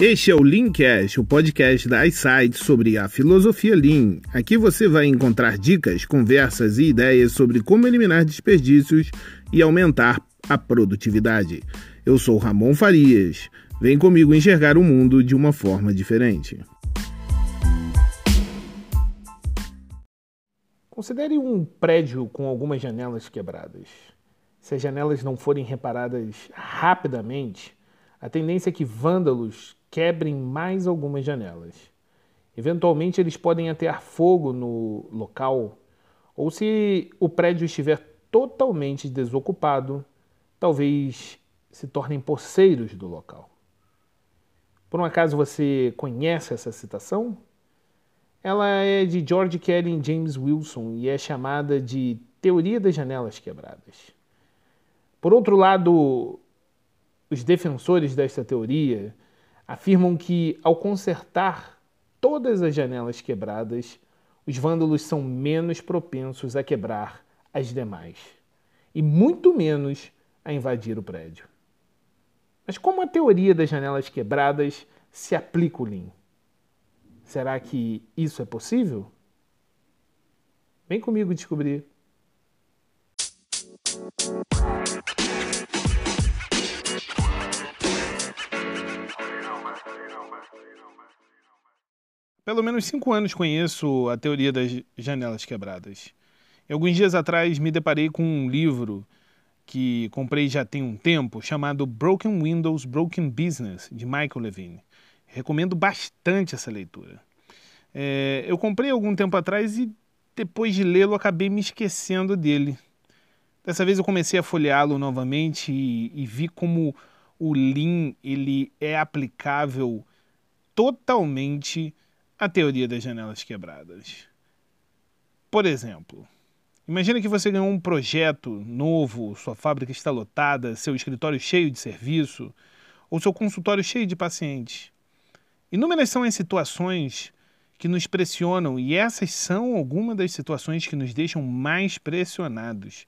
Este é o Leancast, o podcast da iSight sobre a filosofia Lean. Aqui você vai encontrar dicas, conversas e ideias sobre como eliminar desperdícios e aumentar a produtividade. Eu sou Ramon Farias. Vem comigo enxergar o mundo de uma forma diferente. Considere um prédio com algumas janelas quebradas. Se as janelas não forem reparadas rapidamente, a tendência é que vândalos quebrem mais algumas janelas. Eventualmente, eles podem atear fogo no local, ou se o prédio estiver totalmente desocupado, talvez se tornem poceiros do local. Por um acaso você conhece essa citação? Ela é de George Kelly e James Wilson e é chamada de Teoria das Janelas Quebradas. Por outro lado, os defensores desta teoria afirmam que, ao consertar todas as janelas quebradas, os vândalos são menos propensos a quebrar as demais e muito menos a invadir o prédio. Mas como a teoria das janelas quebradas se aplica o Lean? Será que isso é possível? Vem comigo descobrir. Pelo menos cinco anos conheço a teoria das janelas quebradas. E alguns dias atrás me deparei com um livro que comprei já tem um tempo, chamado Broken Windows, Broken Business, de Michael Levine. Recomendo bastante essa leitura. É, eu comprei algum tempo atrás e depois de lê-lo acabei me esquecendo dele. Dessa vez eu comecei a folheá-lo novamente e, e vi como o Lean ele é aplicável totalmente à teoria das janelas quebradas. Por exemplo, imagine que você ganhou um projeto novo, sua fábrica está lotada, seu escritório cheio de serviço, ou seu consultório cheio de pacientes. Inúmeras são as situações que nos pressionam e essas são algumas das situações que nos deixam mais pressionados.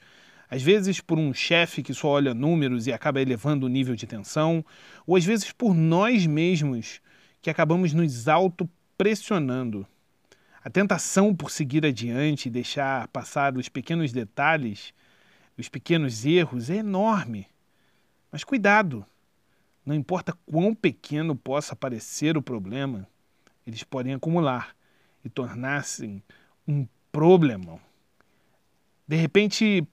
Às vezes por um chefe que só olha números e acaba elevando o nível de tensão, ou às vezes por nós mesmos que acabamos nos auto-pressionando. A tentação por seguir adiante e deixar passar os pequenos detalhes, os pequenos erros, é enorme. Mas cuidado! Não importa quão pequeno possa parecer o problema, eles podem acumular e tornar-se um problemão. De repente,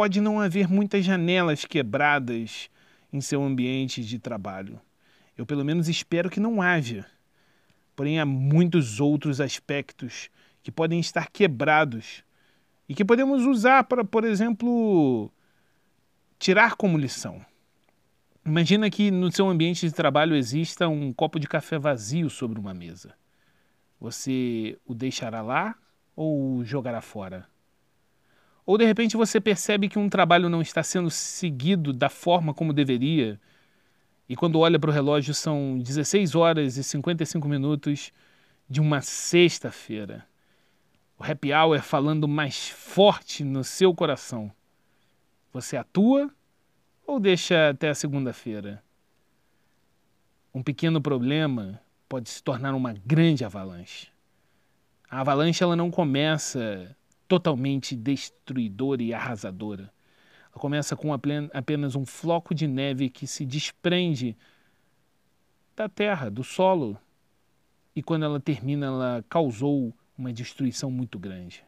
pode não haver muitas janelas quebradas em seu ambiente de trabalho. Eu, pelo menos, espero que não haja. Porém, há muitos outros aspectos que podem estar quebrados e que podemos usar para, por exemplo, tirar como lição. Imagina que no seu ambiente de trabalho exista um copo de café vazio sobre uma mesa. Você o deixará lá ou o jogará fora? Ou de repente você percebe que um trabalho não está sendo seguido da forma como deveria, e quando olha para o relógio são 16 horas e 55 minutos de uma sexta-feira. O happy hour falando mais forte no seu coração. Você atua ou deixa até a segunda-feira? Um pequeno problema pode se tornar uma grande avalanche. A avalanche ela não começa totalmente destruidora e arrasadora. Começa com apenas um floco de neve que se desprende da terra, do solo, e quando ela termina, ela causou uma destruição muito grande.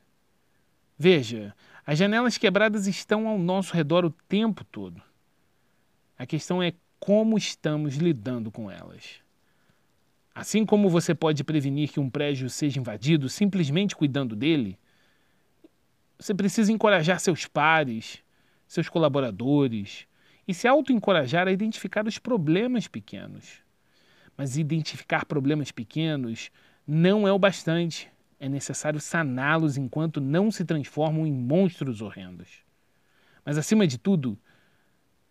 Veja, as janelas quebradas estão ao nosso redor o tempo todo. A questão é como estamos lidando com elas. Assim como você pode prevenir que um prédio seja invadido simplesmente cuidando dele, você precisa encorajar seus pares, seus colaboradores e se auto-encorajar a identificar os problemas pequenos. Mas identificar problemas pequenos não é o bastante. É necessário saná-los enquanto não se transformam em monstros horrendos. Mas, acima de tudo,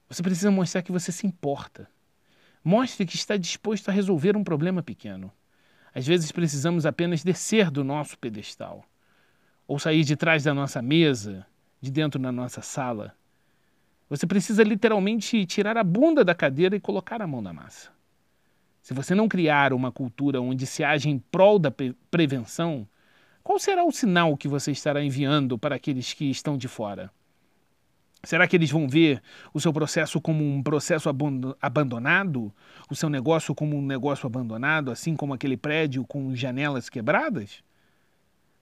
você precisa mostrar que você se importa. Mostre que está disposto a resolver um problema pequeno. Às vezes precisamos apenas descer do nosso pedestal, ou sair de trás da nossa mesa, de dentro da nossa sala. Você precisa literalmente tirar a bunda da cadeira e colocar a mão na massa. Se você não criar uma cultura onde se age em prol da prevenção, qual será o sinal que você estará enviando para aqueles que estão de fora? Será que eles vão ver o seu processo como um processo abandonado? O seu negócio como um negócio abandonado, assim como aquele prédio com janelas quebradas?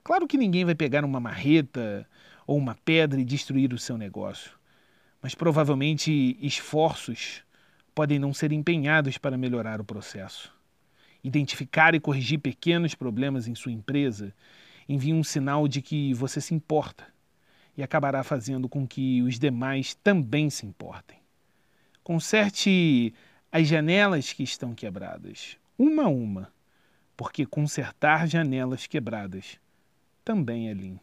Claro que ninguém vai pegar uma marreta ou uma pedra e destruir o seu negócio, mas provavelmente esforços podem não ser empenhados para melhorar o processo. Identificar e corrigir pequenos problemas em sua empresa envia um sinal de que você se importa e acabará fazendo com que os demais também se importem. Conserte as janelas que estão quebradas, uma a uma, porque consertar janelas quebradas também é Lean.